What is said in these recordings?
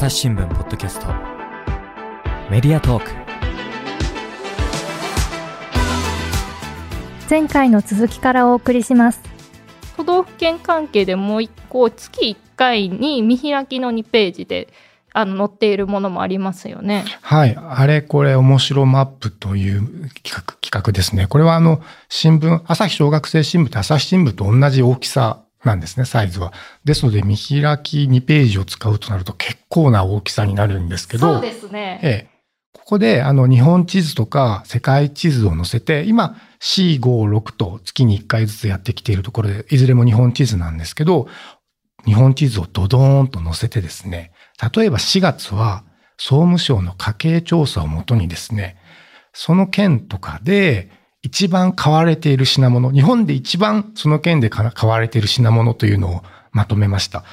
朝日新聞ポッドキャストメディアトーク前回の続きからお送りします都道府県関係でもう一個月1回に見開きの2ページであの載っているものもありますよね。はい。あれこれ面白マップという企画企画ですね。これはあの、新聞、朝日小学生新聞って朝日新聞と同じ大きさなんですね、サイズは。ですので、見開き2ページを使うとなると結構な大きさになるんですけど。そうですね。ええ。ここで、あの、日本地図とか世界地図を載せて、今、C56 と月に1回ずつやってきているところで、いずれも日本地図なんですけど、日本地図をドドーンと載せてですね、例えば4月は総務省の家計調査をもとにですね、その県とかで一番買われている品物、日本で一番その県で買われている品物というのをまとめました。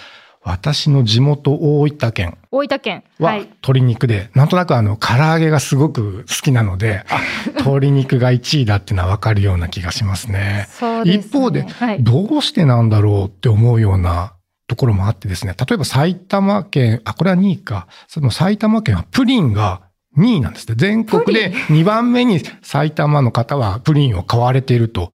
私の地元大分県。大分県。は鶏肉で、なんとなくあの、唐揚げがすごく好きなので、あ、鶏肉が1位だっていうのはわかるような気がしますね。そうですね一方で、はい、どうしてなんだろうって思うようなところもあってですね、例えば埼玉県、あ、これは2位か、その埼玉県はプリンが2位なんですね。全国で2番目に埼玉の方はプリンを買われていると。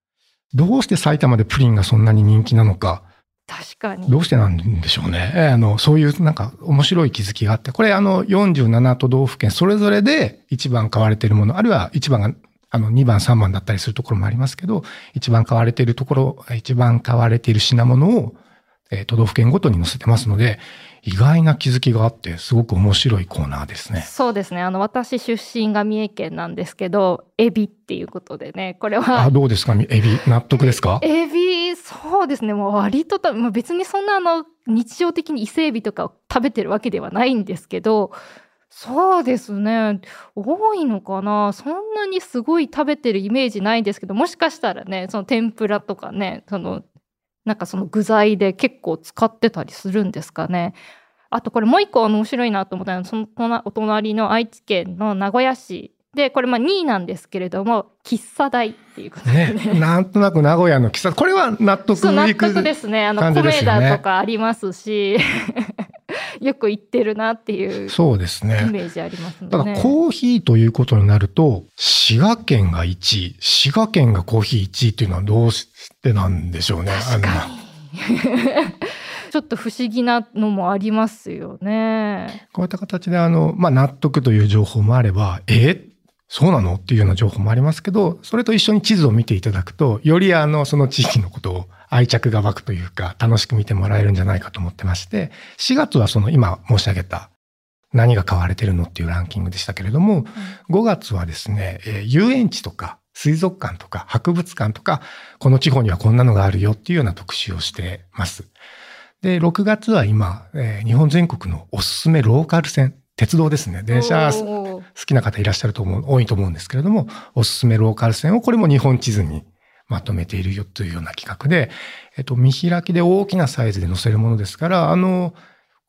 どうして埼玉でプリンがそんなに人気なのか。確かに。どうしてなんでしょうね。えあの、そういうなんか面白い気づきがあって、これあの47都道府県それぞれで一番買われているもの、あるいは一番があの2番3番だったりするところもありますけど、一番買われているところ、一番買われている品物をえ都道府県ごとに載せてますので、意外な気づきがあって、すごく面白いコーナーですね。そうですね。あの、私出身が三重県なんですけど、エビっていうことでね、これは。あ、どうですか？エビ、納得ですか？エビ、そうですね。もう割とた、まあ、別にそんなあの、日常的に伊勢エビとかを食べてるわけではないんですけど、そうですね。多いのかな？そんなにすごい食べてるイメージないんですけど、もしかしたらね、その天ぷらとかね、そのなんかその具材で結構使ってたりするんですかね。あとこれもう一個面白いなと思ったのはそのお隣の愛知県の名古屋市。でこれまあ2位なんですけれども喫茶代っていうことで。ね、ね、なんとなく名古屋の喫茶これは納得納得ですね。あの米田とかありますし よく行ってるなっていうそうですね。イメージありますね。ただコーヒーということになると滋賀県が1位滋賀県がコーヒー1位っていうのはどうしてなんでしょうね。確かにちょっと不思議なのもありますよね。こういった形であの、まあ、納得という情報もあれば、え？そうなの？っていうような情報もありますけど、それと一緒に地図を見ていただくと、よりあの、その地域のことを愛着が湧くというか、楽しく見てもらえるんじゃないかと思ってまして、4月はその今申し上げた何が買われてるのっていうランキングでしたけれども、5月はですね、えー、遊園地とか水族館とか博物館とか、この地方にはこんなのがあるよっていうような特集をしてます。で、6月は今、えー、日本全国のおすすめローカル線、鉄道ですね。電車好きな方いらっしゃると思う、多いと思うんですけれども、おすすめローカル線をこれも日本地図にまとめているよというような企画で、えっと、見開きで大きなサイズで載せるものですから、あの、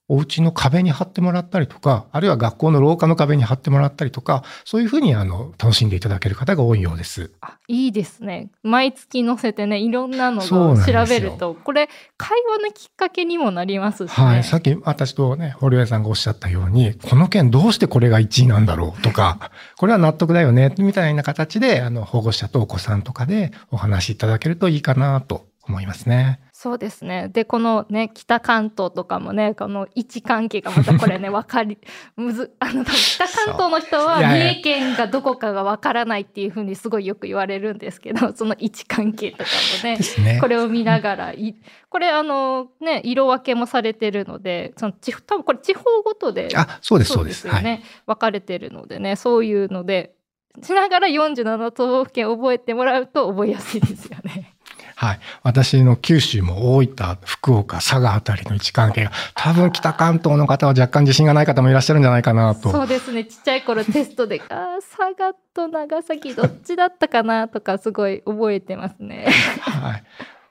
お家の壁に貼ってもらったりとか、あるいは学校の廊下の壁に貼ってもらったりとか、そういうふうにあの楽しんでいただける方が多いようです。あいいですね。毎月載せてね、いろんなのを調べると、これ会話のきっかけにもなりますし、ね、はい。さっき私とね、堀江さんがおっしゃったように、この件どうしてこれが1位なんだろうとか、これは納得だよね、みたいな形で、あの、保護者とお子さんとかでお話しいただけるといいかなと思いますね。そうですね。で、このね、北関東とかもね、この位置関係がまたこれね、わかり、むず、あの、北関東の人は三重県がどこかがわからないっていうふうにすごいよく言われるんですけど、その位置関係とかもね、ね。これを見ながら、いこれあの、ね、色分けもされてるので、その地方、多分これ地方ごとで、あ、そうです、そうです。よね、はい、分かれてるのでね、そういうので、しながら47都道府県覚えてもらうと覚えやすいですよね。はい。私の九州も大分、福岡、佐賀あたりの位置関係が、多分北関東の方は若干自信がない方もいらっしゃるんじゃないかなと。そうですね。ちっちゃい頃テストで、あ佐賀と長崎どっちだったかなとかすごい覚えてますね。はい。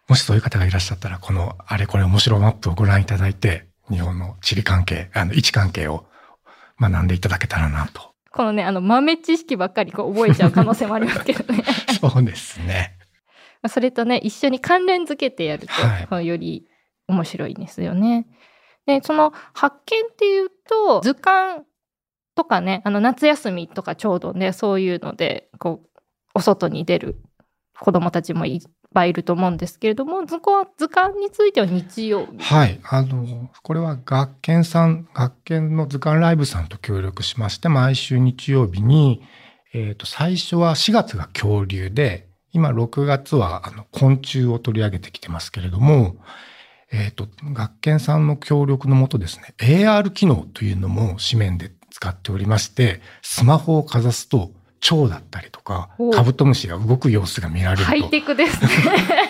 もしそういう方がいらっしゃったら、このあれこれ面白マップをご覧いただいて、日本の地理関係、あの位置関係を学んでいただけたらなと。このね、あの豆知識ばっかりこう覚えちゃう可能性もありますけどね。そうですね。それとね一緒に関連づけてやると、はい、より面白いんですよね。で、その発見っていうと、図鑑とかね、あの夏休みとかちょうどね、そういうので、こう、お外に出る子供たちもいっぱいいると思うんですけれども、図鑑図鑑については日曜日。はい。あの、これは学研さん、学研の図鑑ライブさんと協力しまして、毎週日曜日に、えっ、と、最初は4月が恐竜で、今6月はあの昆虫を取り上げてきてますけれども、えっ、と、学研さんの協力のもとですね、AR 機能というのも紙面で使っておりまして、スマホをかざすと、蝶だったりとかお、カブトムシが動く様子が見られると。ハイテクですね。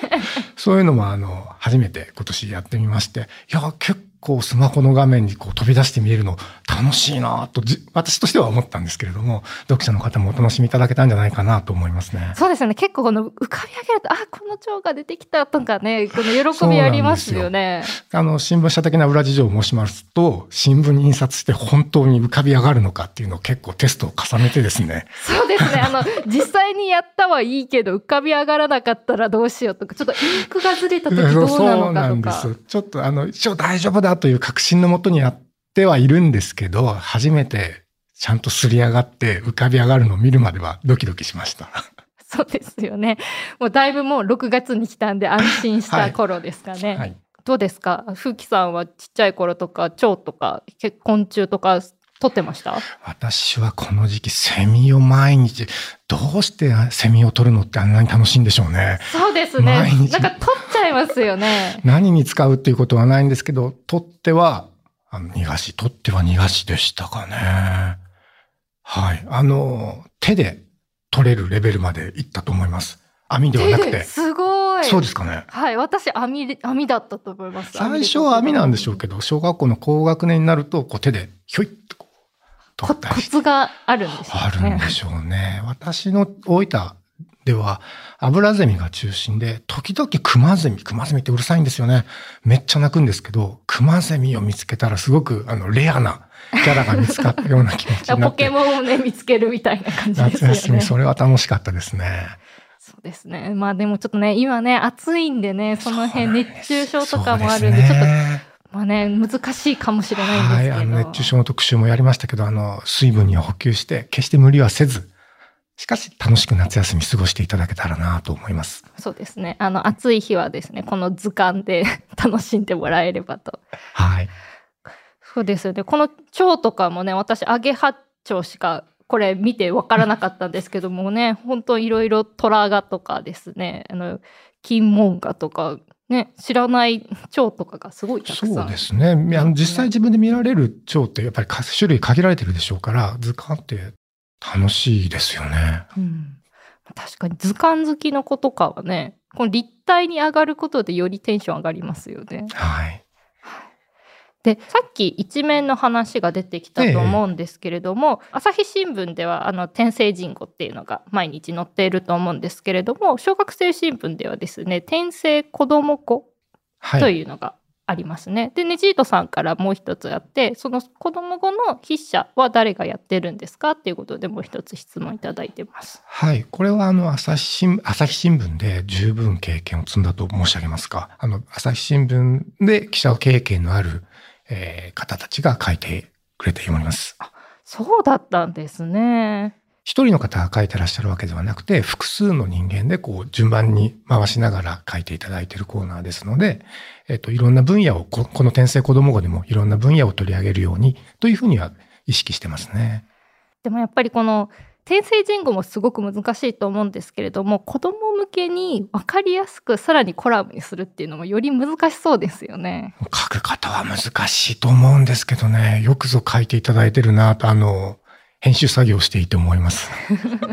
そういうのもあの、初めて今年やってみまして、いや、結構スマホの画面にこう飛び出して見えるの楽しいなとじ、私としては思ったんですけれども、読者の方もお楽しみいただけたんじゃないかなと思いますね。そうですよね。結構この浮かび上げると、あ、この蝶が出てきたとかね、この喜びありますよね。あの、新聞社的な裏事情を申しますと、新聞に印刷して本当に浮かび上がるのかっていうのを結構テストを重ねてですね、そうですね。あの、実際にやったはいいけど、浮かび上がらなかったらどうしようとか、ちょっとインクがずれた時どうなそうのなんかとか。です。ちょっとあの、一応大丈夫だという確信のもとにやってはいるんですけど、初めてちゃんとすり上がって浮かび上がるのを見るまではドキドキしました。そうですよね。もうだいぶもう6月に来たんで安心した頃ですかね。はい。どうですか？風紀さんはちっちゃい頃とか、蝶とか、結昆虫とか、撮ってました？私はこの時期セミを毎日、どうしてセミを取るのってあんなに楽しいんでしょうね。そうですね。毎日なんか撮っちゃいますよね。何に使うっていうことはないんですけど、取っては、あの逃がし、取っては逃がしでしたかね。はい。あの、手で取れるレベルまでいったと思います。網ではなくて。すごい。そうですかね。はい。私、網で、網だったと思います。最初は網なんでしょうけど。ど、小学校の高学年になると、こう手でひょいっとこうコツがあるんでね。あるんでしょうね。私の大分では、アブラゼミが中心で、時々クマゼミ、クマゼミってうるさいんですよね。めっちゃ鳴くんですけど、クマゼミを見つけたらすごく、あの、レアなキャラが見つかったような気持ちになポって。ケモンをね、見つけるみたいな感じですよ夏休み、ね。それは楽しかったですね。そうですね。まあでもちょっとね、今ね、暑いんでね、その辺熱中症とかもあるんで、ちょっと、ねまあね、難しいかもしれないんですはい、けど。あの、熱中症の特集もやりましたけど、あの、水分には補給して、決して無理はせず、しかし楽しく夏休み過ごしていただけたらなと思います。そうですね。あの、暑い日はですね、この図鑑で 楽しんでもらえればと。はい。そうですよね。この蝶とかもね、私、アゲハチョウしか、これ見てわからなかったんですけどもね、本当いろいろトラガとかですね、あの、金門ガとか、ね、知らない蝶とかがすごいたくさん。そうですね。あの実際自分で見られる蝶ってやっぱりか種類限られてるでしょうから、図鑑って楽しいですよね。うん、確かに図鑑好きの子とかはね、この立体に上がることでよりテンション上がりますよね。はい。でさっき一面の話が出てきたと思うんですけれども、朝日新聞ではあの天星人語っていうのが毎日載っていると思うんですけれども小学生新聞ではですね天星子ども子とはい。いうのがありますね。でネジートさんからもう一つあってその子ども語の筆者は誰がやってるんですかっていうことでもう一つ質問いただいてます。はい。これはあの、朝日新聞、朝日新聞で十分経験を積んだと申し上げますか？あの、朝日新聞で記者経験のある、えー方たちが書いてくれております。そうだったんですね。一人の方が書いてらっしゃるわけではなくて、複数の人間でこう順番に回しながら書いていただいているコーナーですので、えっと、いろんな分野をこ、この転生子供語でもいろんな分野を取り上げるようにというふうには意識してますね。でもやっぱりこの天星人語もすごく難しいと思うんですけれども子供向けに分かりやすくさらにコラムにするっていうのもより難しそうですよね。書く方は難しいと思うんですけどね、よくぞ書いていただいてるなと、あの、編集作業をしていて思います。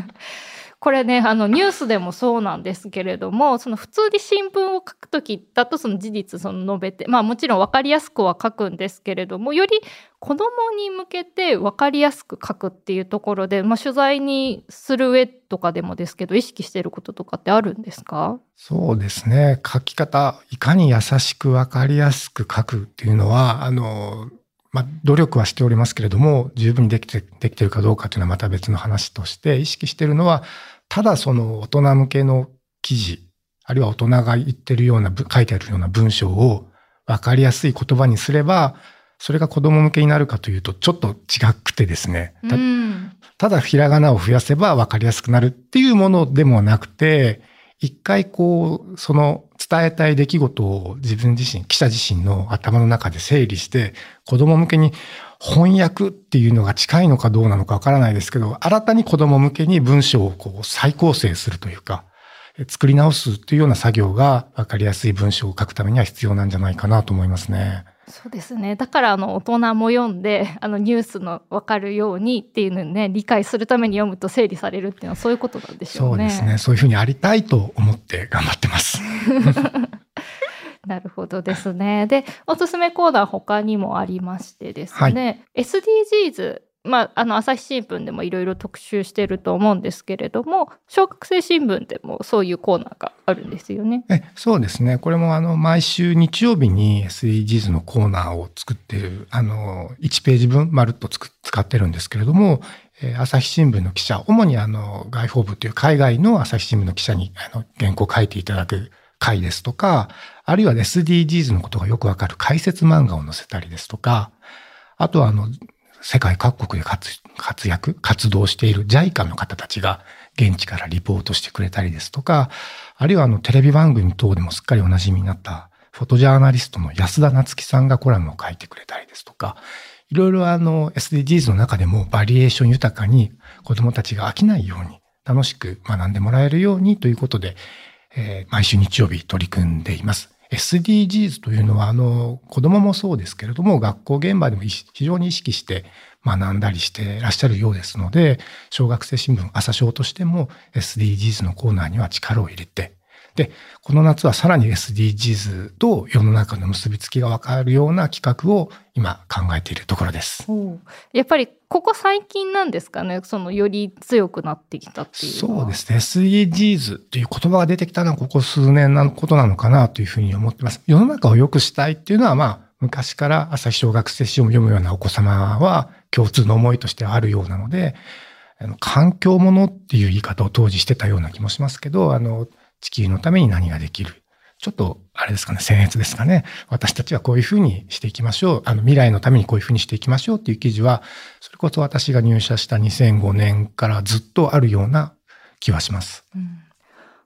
これねあのニュースでもそうなんですけれどもその普通に新聞を書く時だとその事実その述べてまあもちろん分かりやすくは書くんですけれどもより子供に向けて分かりやすく書くっていうところで、まあ、取材にする上とかでもですけど意識してることとかってあるんですか？そうですね。書き方、いかに優しくわかりやすく書くっていうのは、あの、まあ、努力はしておりますけれども、十分にできて、できてるかどうかというのはまた別の話として、意識しているのは、ただその大人向けの記事、あるいは大人が言ってるような、ぶ書いてあるような文章を、分かりやすい言葉にすれば、それが子供向けになるかというと、ちょっと違くてですね。たうんただひらがなを増やせば分かりやすくなるっていうものでもなくて、一回こう、その伝えたい出来事を自分自身、記者自身の頭の中で整理して、子供向けに翻訳っていうのが近いのかどうなのかわからないですけど、新たに子供向けに文章をこう再構成するというか、作り直すというような作業が分かりやすい文章を書くためには必要なんじゃないかなと思いますね。そうですねだからあの大人も読んで あのニュースの分かるようにっていうのをね理解するために読むと整理されるっていうのはそういうことなんでしょね。そううですね。そういうふうにありたいと思って頑張ってます。なるほどですね。でおすすめコーナー他にもありましてですね、SDGs まあ、あの朝日新聞でもいろいろ特集してると思うんですけれども小学生新聞でもそういうコーナーがあるんですよね。えそうですね。これもあの毎週日曜日に SDGs のコーナーを作っている、あの1ページ分まるっと使ってるんですけれども、えー朝日新聞の記者、主にあの外報部という海外の朝日新聞の記者にあの原稿を書いていただく回ですとか、あるいは SDGs のことがよくわかる解説漫画を載せたりですとか、あとはあの世界各国で活躍、活動している JICA の方たちが現地からリポートしてくれたりですとか、あるいはあのテレビ番組等でもすっかりお馴染みになったフォトジャーナリストの安田夏樹さんがコラムを書いてくれたりですとか、いろいろあの SDGs の中でもバリエーション豊かに子供たちが飽きないように楽しく学んでもらえるようにということで、えー毎週日曜日取り組んでいます。SDGs というのはあの子供もそうですけれども学校現場でも非常に意識して学んだりしていらっしゃるようですので小学生新聞朝賞としても SDGs のコーナーには力を入れてでこの夏はさらに SDGs と世の中の結びつきが分かるような企画を今考えているところです。やっぱりここ最近なんですかね？そのより強くなってきたっていうそうですね。SDGs という言葉が出てきたのはここ数年のことなのかなというふうに思ってます。世の中を良くしたいっていうのはまあ昔から朝日小学生史を読むようなお子様は共通の思いとしてあるようなので、あの環境ものっていう言い方を当時してたような気もしますけど、あの地球のために何ができる。ちょっと、あれですかね、僭越ですかね。私たちはこういうふうにしていきましょう。あの、未来のためにこういうふうにしていきましょうっていう記事は、それこそ私が入社した2005年からずっとあるような気はします。うん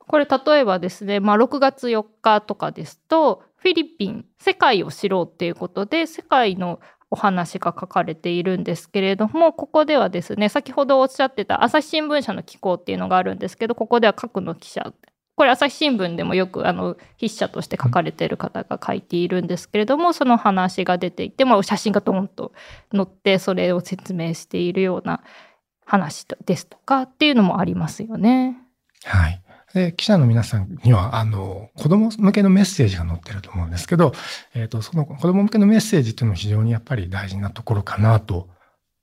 これ例えばですね、まあ、6月4日とかですとフィリピン世界を知ろうっていうことで世界のお話が書かれているんですけれどもここではですね先ほどおっしゃってた朝日新聞社の機構っていうのがあるんですけどここでは各の記者これ朝日新聞でもよくあの筆者として書かれている方が書いているんですけれどもその話が出ていて、まあ、写真がドーンと載ってそれを説明しているような話ですとかっていうのもありますよね。はい。で、記者の皆さんには、あの、子供向けのメッセージが載ってると思うんですけど、えっ、と、その子供向けのメッセージっていうのも非常にやっぱり大事なところかなと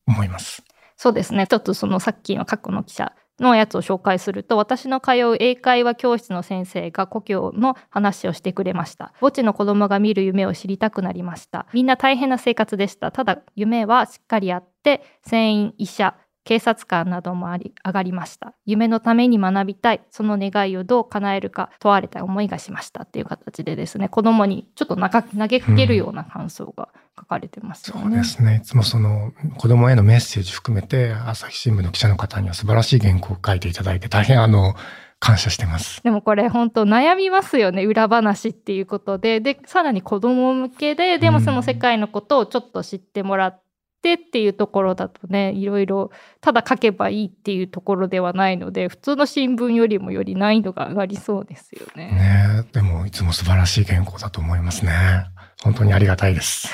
思います。そうですね。ちょっとそのさっきの過去の記者のやつを紹介すると、私の通う英会話教室の先生が故郷の話をしてくれました。墓地の子供が見る夢を知りたくなりました。みんな大変な生活でした。ただ夢はしっかりあって、船員、医者、警察官などもあり上がりました夢のために学びたいその願いをどう叶えるか問われた思いがしましたっていう形でですね子供にちょっと投げかけるような感想が書かれてますよね。そうですね。いつもその子供へのメッセージ含めて、朝日新聞の記者の方には素晴らしい原稿を書いていただいて、大変あの、感謝してます。でもこれ本当悩みますよね裏話っていうことででさらに子供向けででもその世界のことをちょっと知ってもらってっていうところだとねいろいろただ書けばいいっていうところではないので普通の新聞よりもより難易度が上がりそうですよね。ねえでもいつも素晴らしい原稿だと思いますね。本当にありがたいです。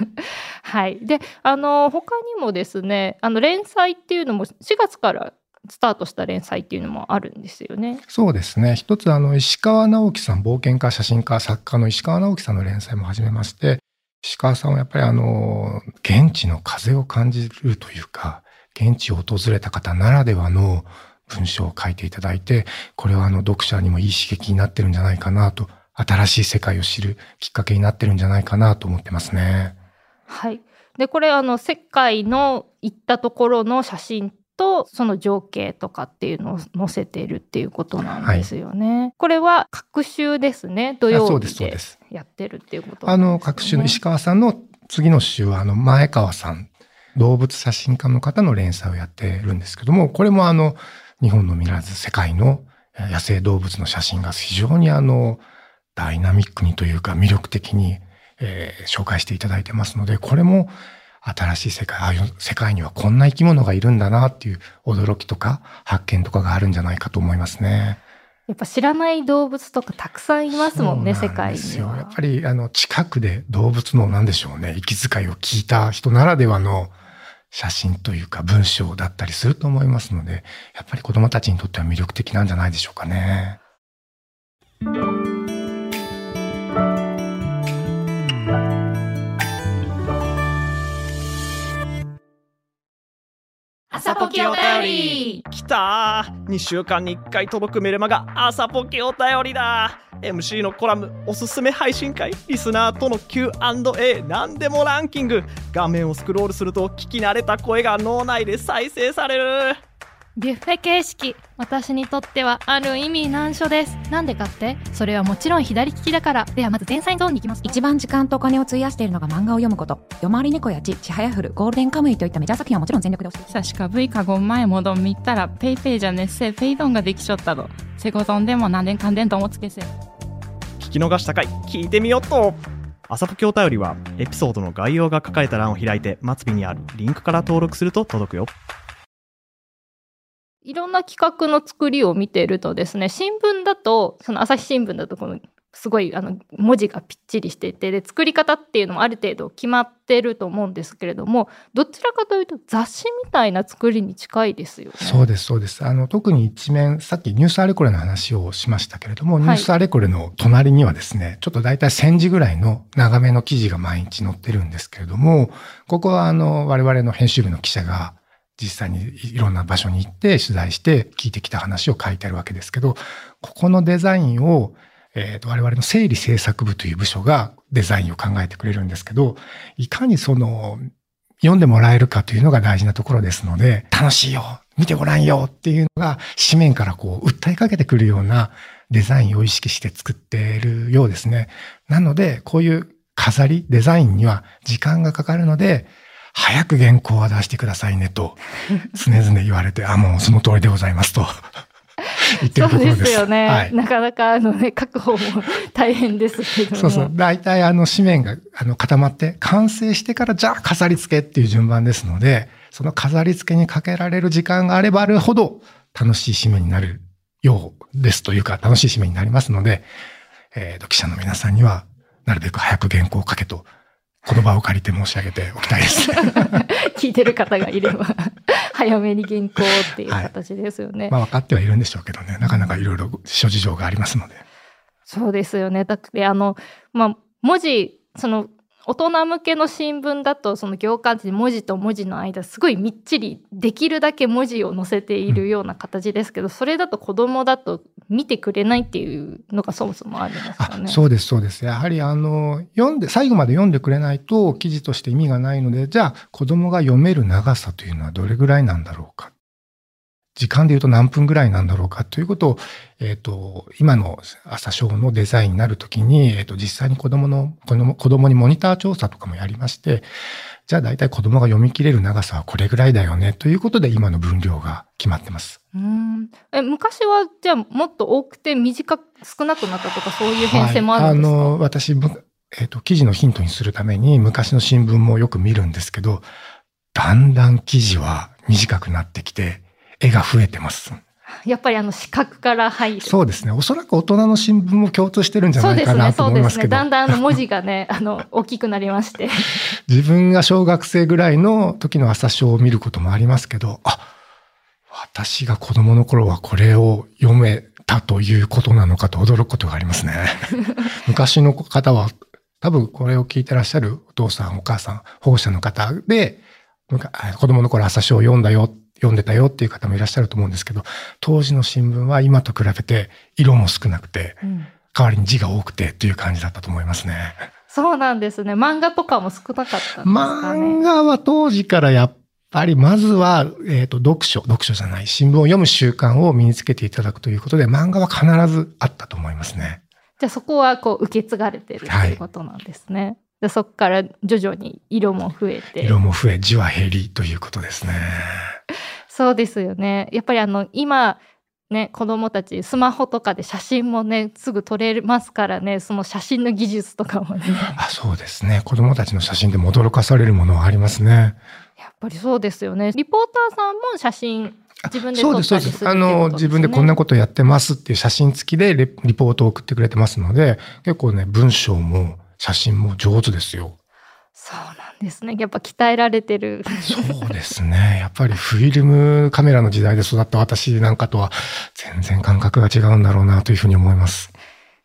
はい、であの他にもですねあの連載っていうのも4月からスタートした連載っていうのもあるんですよね。そうですね。一つあの石川直樹さん、冒険家、写真家、作家の石川直樹さんの連載も始めまして、石川さんはやっぱりあの現地の風を感じるというか、現地を訪れた方ならではの文章を書いていただいて、これはあの読者にもいい刺激になってるんじゃないかなと、新しい世界を知るきっかけになってるんじゃないかなと思ってますね。はい、でこれあの世界の行ったところの写真ととその情景とかっていうのを載せているっていうことなんですよね。これは各週ですね。土曜日でやってるっていうことあの、各種の石川さんの次の週は、あの、前川さん、動物写真家の方の連載をやってるんですけども、これもあの、日本のみならず世界のえー野生動物の写真が非常にあの、ダイナミックにというか魅力的に、えー紹介していただいてますので、これも新しい世界、ああいう世界にはこんな生き物がいるんだなっていう驚きとか発見とかがあるんじゃないかと思いますね。やっぱ知らない動物とかたくさんいますもんねそう世界には。やっぱり、あの、近くで動物の何でしょうね、息遣いを聞いた人ならではの写真というか文章だったりすると思いますので、やっぱり子供たちにとっては魅力的なんじゃないでしょうかね。お便り。きた2週間に1回届くメルマガ朝ポケお便りだ。MC のコラムおすすめ配信会リスナーとの Q&A 何でもランキング。画面をスクロールすると聞き慣れた声が脳内で再生される。ビュッフェ形式私にとってはある意味難所です。なんでかって？それはもちろん左利きだから。ではまず前菜ゾーンに行きます。一番時間とお金を費やしているのが漫画を読むこと。夜回り猫やちちはやふるゴールデンカムイといったメジャー作品はもちろん全力で押してさしか V かご前もどんみったらペイペイじゃねっせペイドンができちょったどセゴゾンでも何年んでんともつけせ聞き逃したかい。聞いてみよっと。朝ポケお便りはエピソードの概要が書かれた欄を開いて末尾にあるリンクから登録すると届くよ。いろんな企画の作りを見ているとですね新聞だとその朝日新聞だとこのすごいあの文字がぴっちりしていてで作り方っていうのもある程度決まってると思うんですけれどもどちらかというと雑誌みたいな作りに近いですよね。そうです、そうです。あの、特に一面、さっきニュースアレコレの話をしましたけれども、ニュースアレコレの隣にはですね、ちょっと大体1000字ぐらいの長めの記事が毎日載ってるんですけれども、ここはあの、我々の編集部の記者が実際にいろんな場所に行って取材して聞いてきた話を書いてあるわけですけど、ここのデザインを、えーと我々の整理制作部という部署がデザインを考えてくれるんですけど、いかにその読んでもらえるかというのが大事なところですので、楽しいよ見てごらんよっていうのが紙面からこう訴えかけてくるようなデザインを意識して作っているようですね。なので、こういう飾り、デザインには時間がかかるので、早く原稿は出してくださいねと、常々言われて、あ、もうその通りでございますと 言ってるところです。ですよね、はい。なかなかあのね確保も大変ですけどもそうそう。大体あの紙面があの固まって完成してからじゃあ飾り付けっていう順番ですので、その飾り付けにかけられる時間があればあるほど楽しい紙面になるようですというか楽しい紙面になりますので、えーと、記者の皆さんにはなるべく早く原稿を書けと言葉を借りて申し上げておきたいです。聞いてる方がいれば 早めに原稿っていう形ですよね。まあ分かってはいるんでしょうけどね、なかなかいろいろ諸事情がありますので。そうですよね。だってあの、まあ、文字その大人向けの新聞だとその行間って文字と文字の間すごいみっちりできるだけ文字を載せているような形ですけど、それだと子供だと見てくれないっていうのがそもそもあるんですかね。そうです、そうです。やはりあの、読んで、最後まで読んでくれないと記事として意味がないので、じゃあ子供が読める長さというのはどれぐらいなんだろうか。時間で言うと何分ぐらいなんだろうかということを、えっ、と、今の朝ショーのデザインになるときに、えっ、と、実際に子供の、子供子供にモニター調査とかもやりまして、じゃあ大体子供が読み切れる長さはこれぐらいだよねということで今の分量が決まってます。うん。え昔はじゃあもっと多くて短く少なくなったとかそういう編成もあるんですか、はい、あの、私、むえっ、と、記事のヒントにするために昔の新聞もよく見るんですけど、だんだん記事は短くなってきて、絵が増えてます。やっぱりあの視覚から入る。そうですね。おそらく大人の新聞も共通してるんじゃないかなとそうですね、そうですね。思いますけど。だんだんあの文字がね、あの、大きくなりまして。自分が小学生ぐらいの時の朝章を見ることもありますけど、あ、私が子供の頃はこれを読めたということなのかと驚くことがありますね。昔の方は多分これを聞いてらっしゃるお父さんお母さん保護者の方で子供の頃朝章を読んだよ読んでたよっていう方もいらっしゃると思うんですけど当時の新聞は今と比べて色も少なくてうん代わりに字が多くてっていう感じだったと思いますね。そうなんですね。漫画とかも少なかったんですかね？漫画は当時からやっぱりまずは、えっ、と、読書、読書じゃない、新聞を読む習慣を身につけていただくということで、漫画は必ずあったと思いますね。じゃあそこはこう受け継がれてるっていうことなんですね。でそこから徐々に色も増えて。色も増え、字は減りということですね。そうですよね。やっぱりあの今ね子供たちスマホとかで写真もねすぐ撮れますからねその写真の技術とかもね。あ、そうですね。子供たちの写真でも驚かされるものはありますね。やっぱりそうですよね。リポーターさんも写真自分で撮ったそうです、そうです。りするっていうあの、自分でこんなことやってますっていう写真付きでレリポートを送ってくれてますので、結構ね、文章も写真も上手ですよ。そうなんですね。やっぱ鍛えられてる。そうですね。やっぱりフィルムカメラの時代で育った私なんかとは全然感覚が違うんだろうなというふうに思います。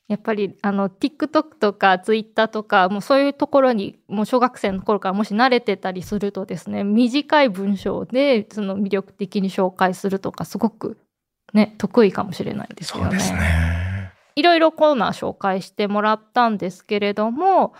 やっぱりあの TikTok とか Twitter とかもうそういうところにもう小学生の頃からもし慣れてたりするとですね短い文章でその魅力的に紹介するとかすごくね得意かもしれないですよね。そうですね。いろいろコーナー紹介してもらったんですけれども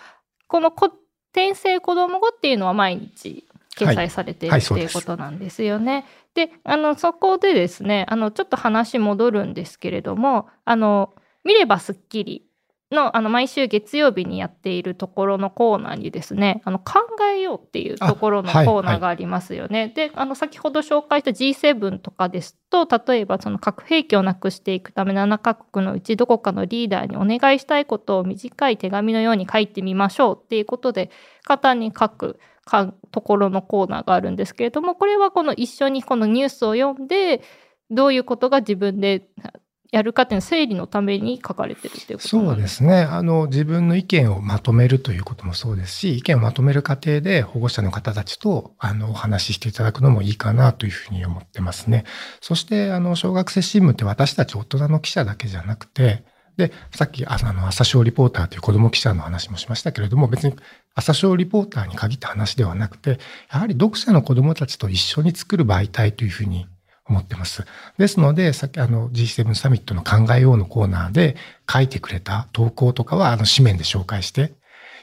このこ転生子ども語っていうのは毎日掲載されている、はいっていうことなんですよね。であのそこでですねあのちょっと話戻るんですけれどもあの見ればすっきりのあの毎週月曜日にやっているところのコーナーにですねあの考えようっていうところのコーナーがありますよね。であの先ほど紹介した G7 とかですと例えばその核兵器をなくしていくため7カ国のうちどこかのリーダーにお願いしたいことを短い手紙のように書いてみましょうっていうことで簡単に書くかところのコーナーがあるんですけれどもこれはこの一緒にこのニュースを読んでどういうことが自分でやるかっていうの整理のために書かれてるっていうことそうですね。あの、自分の意見をまとめるということもそうですし、意見をまとめる過程で保護者の方たちと、あの、お話ししていただくのもいいかなというふうに思ってますね。そして、あの、小学生新聞って私たち大人の記者だけじゃなくて、で、さっき、あの、朝小リポーターという子供記者の話もしましたけれども、別に朝小リポーターに限った話ではなくて、やはり読者の子供たちと一緒に作る媒体というふうに思ってます。ですので、さっきあの G7 サミットの考えようのコーナーで書いてくれた投稿とかはあの紙面で紹介して、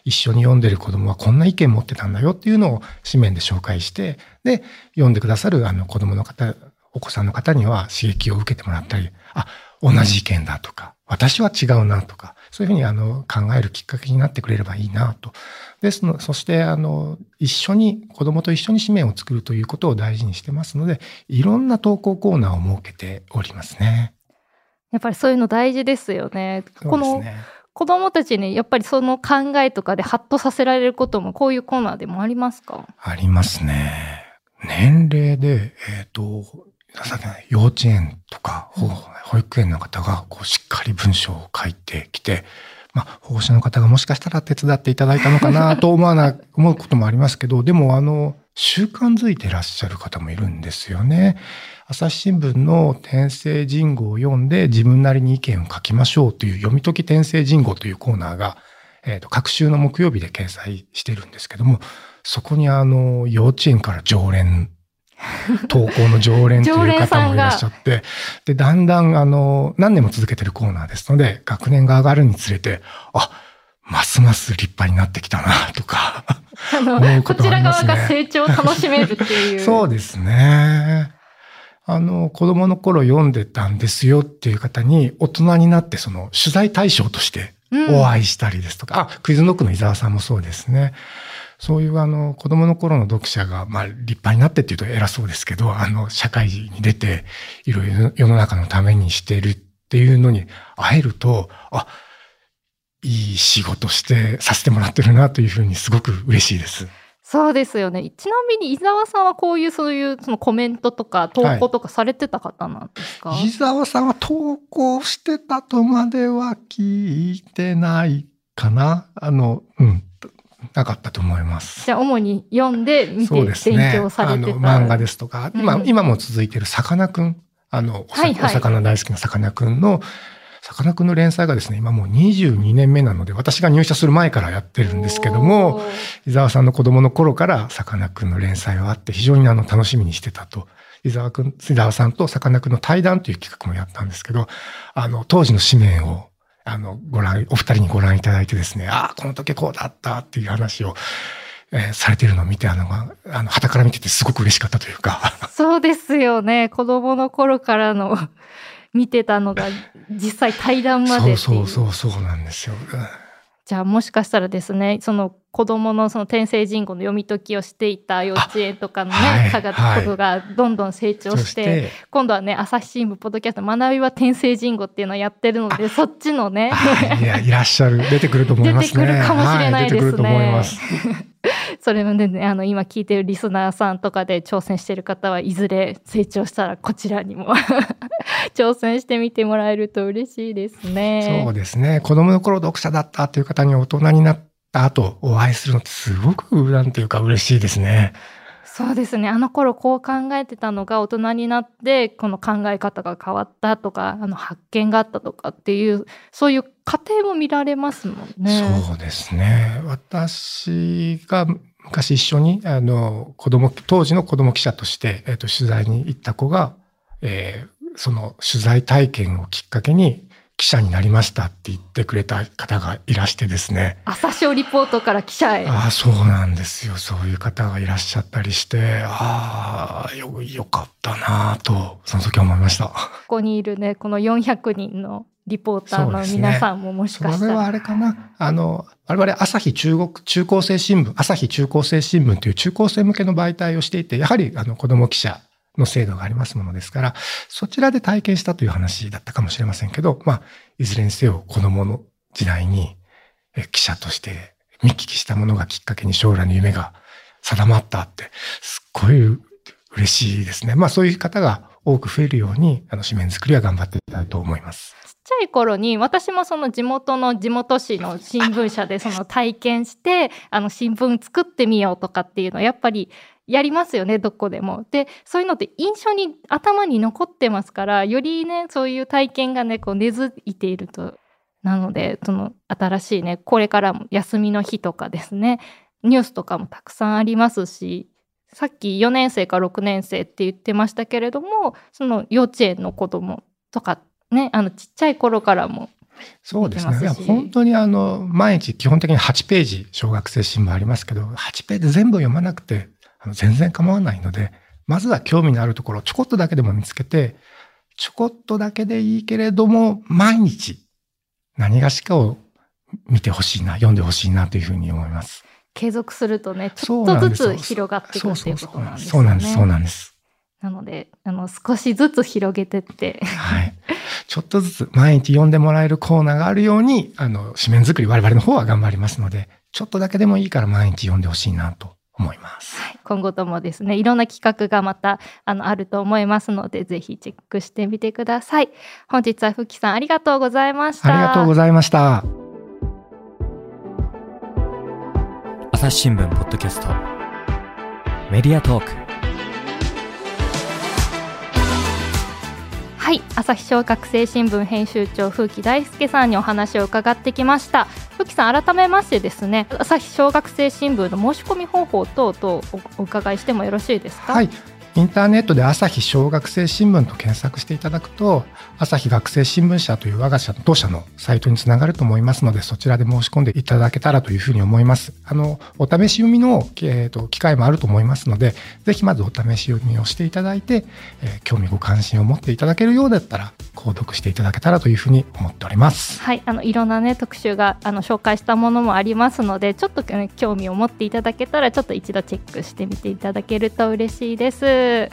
一緒に読んでる子供はこんな意見持ってたんだよっていうのを紙面で紹介して、で、読んでくださるあの子供の方、お子さんの方には刺激を受けてもらったり、あ、同じ意見だとか、私は違うなとか、そういうふうにあの考えるきっかけになってくれればいいなと。ですの、そしてあの、一緒に、子供と一緒に紙面を作るということを大事にしてますので、いろんな投稿コーナーを設けておりますね。やっぱりそういうの大事ですよね。この。子供たちにやっぱりその考えとかでハッとさせられることもこういうコーナーでもありますかありますね。年齢で、えっ、と、さっきの幼稚園とか、ほ保育園の方がこうしっかり文章を書いてきて、まあ、保護者の方がもしかしたら手伝っていただいたのかなと思わな、思うこともありますけど、でもあの、習慣づいてらっしゃる方もいるんですよね。朝日新聞の転生人語を読んで自分なりに意見を書きましょうという読み解き転生人語というコーナーが、えっ、と、各週の木曜日で掲載してるんですけども、そこにあの、幼稚園から常連、投稿の常連と常いう方もいらっしゃって、で、だんだんあの、何年も続けてるコーナーですので、学年が上がるにつれて、あ、ますます立派になってきたな、とか。あの思うこちら側が成長を楽しめるっていう。そうですね。あの、子供の頃読んでたんですよっていう方に、大人になってその取材対象としてうんお会いしたりですとか、あ、クイズノックの伊沢さんもそうですね。そういうあの、子供の頃の読者が、まあ、立派になってっていうと偉そうですけど、あの、社会に出て、いろいろ世の中のためにしてるっていうのに会えると、あ、いい仕事してさせてもらってるなというふうにすごく嬉しいです。そうですよね。ちなみに伊沢さんはこういうそういうそのコメントとか投稿とかされてた方なんですか、伊沢さんは投稿してたとまでは聞いてないかなあの、うん、なかったと思います。じゃあ主に読んで見て勉ね。強されてた。あの、漫画ですとか、今、うん今も続いてるさかなクン。あの、おさはいはいお魚大好きなさかなクンの、さかなクンの連載がですね、今もう22年目なので、私が入社する前からやってるんですけども、伊沢さんの子供の頃からさかなクンの連載はあって、非常にあの楽しみにしてたと。伊沢くん、伊沢さんとさかなクンの対談という企画もやったんですけど、あの、当時の紙面を、あの、ご覧、お二人にご覧いただいてですね、ああ、この時こうだったっていう話を、えーされているのを見て、あの、まああの、旗から見ててすごく嬉しかったというか。そうですよね。子供の頃からの 見てたのが実際対談までそうそうそうそうなんですよ。うんじゃあもしかしたらですねその子供のその天聖人語の読み解きをしていた幼稚園とかのね、はい科学がどんどん成長そして,、今度はね朝日新聞ポッドキャスト「学びは天聖人語」っていうのをやってるのでそっちのねはい、いや、いらっしゃる。出てくると思いますね。出てくるかもしれないですねは出てくると思います。それもねあの今聞いてるリスナーさんとかで挑戦してる方はいずれ成長したらこちらにも 挑戦してみてもらえると嬉しいですね。そうですね。子供の頃読者だったという方に大人になった後お会いするのってすごくなんていうか嬉しいですね。そうですねあの頃こう考えてたのが大人になってこの考え方が変わったとかあの発見があったとかっていうそういう過程も見られますもんね。そうですね。私が昔一緒にあの子供当時の子供記者として、えっと取材に行った子が、えーその取材体験をきっかけに記者になりましたって言ってくれた方がいらしてですね。朝青リポートから記者へ。ああ、そうなんですよ。そういう方がいらっしゃったりして、ああ、よ、よかったなぁと、その時思いました。ここにいるねこの400人のリポーターの皆さんももしそかしたら、れはあれかな。あの、我々朝日中国、中高生新聞、朝日中高生新聞という中高生向けの媒体をしていて、やはりあの子供記者の制度がありますものですから、そちらで体験したという話だったかもしれませんけど、まあ、いずれにせよ子供の時代にえ記者として見聞きしたものがきっかけに将来の夢が定まったって、すっごい嬉しいですね。まあそういう方が多く増えるように、あの紙面作りは頑張っていきたいと思います。ちっちゃい頃に私もその地元の地元紙の新聞社で その体験してあの新聞作ってみようとかっていうのはやっぱりやりますよねどこでも。でそういうのって印象に頭に残ってますからよりねそういう体験がねこう根付いていると。なのでその新しいねこれからも休みの日とかですねニュースとかもたくさんありますしさっき4年生か6年生って言ってましたけれどもその幼稚園の子供とかねあのちっちゃい頃からもそうですね。本当にあの、毎日基本的に8ページ小学生新聞ありますけど、8ページ全部読まなくて、あの全然構わないので、まずは興味のあるところをちょこっとだけでも見つけて、ちょこっとだけでいいけれども、毎日何がしかを見てほしいな、読んでほしいなというふうに思います。継続するとねちょっとずつ広がっていくっていうことなんですよね。そうなんです、そうなんです。なのであの少しずつ広げてってはい。ちょっとずつ毎日読んでもらえるコーナーがあるように、あの、紙面作り我々の方は頑張りますので、ちょっとだけでもいいから毎日読んでほしいなと思います。今後ともですねいろんな企画がまたあのあると思いますのでぜひチェックしてみてください。本日はふきさんありがとうございました。ありがとうございました。朝日新聞ポッドキャスト。メディアトーク。はい朝日小学生新聞編集長風木大輔さんにお話を伺ってきました。風木さん改めましてですね朝日小学生新聞の申し込み方法等々おお伺いしてもよろしいですか？はい。インターネットで朝日小学生新聞と検索していただくと、朝日学生新聞社という我が社の当社のサイトにつながると思いますので、そちらで申し込んでいただけたらというふうに思います。あの、お試し読みの、えーと機会もあると思いますので、ぜひまずお試し読みをしていただいて、えー興味ご関心を持っていただけるようだったら、購読していただけたらというふうに思っております。はい、あのいろんなね特集があの紹介したものもありますのでちょっと、ね、興味を持っていただけたらちょっと一度チェックしてみていただけると嬉しいです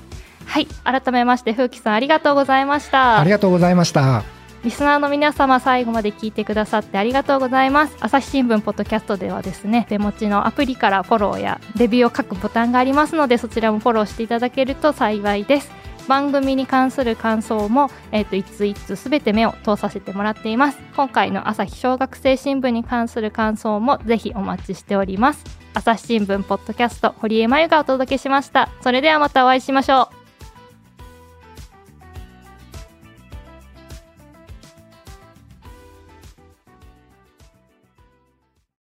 はい改めまして風紀さんありがとうございましたありがとうございました。リスナーの皆様最後まで聞いてくださってありがとうございます朝日新聞ポッドキャストではですね手持ちのアプリからフォローやレビューを書くボタンがありますのでそちらもフォローしていただけると幸いです番組に関する感想も、えー、と一通一通すべて目を通させてもらっています。今回の朝日小学生新聞に関する感想もぜひお待ちしております。朝日新聞ポッドキャスト堀江真由がお届けしました。それではまたお会いしましょう。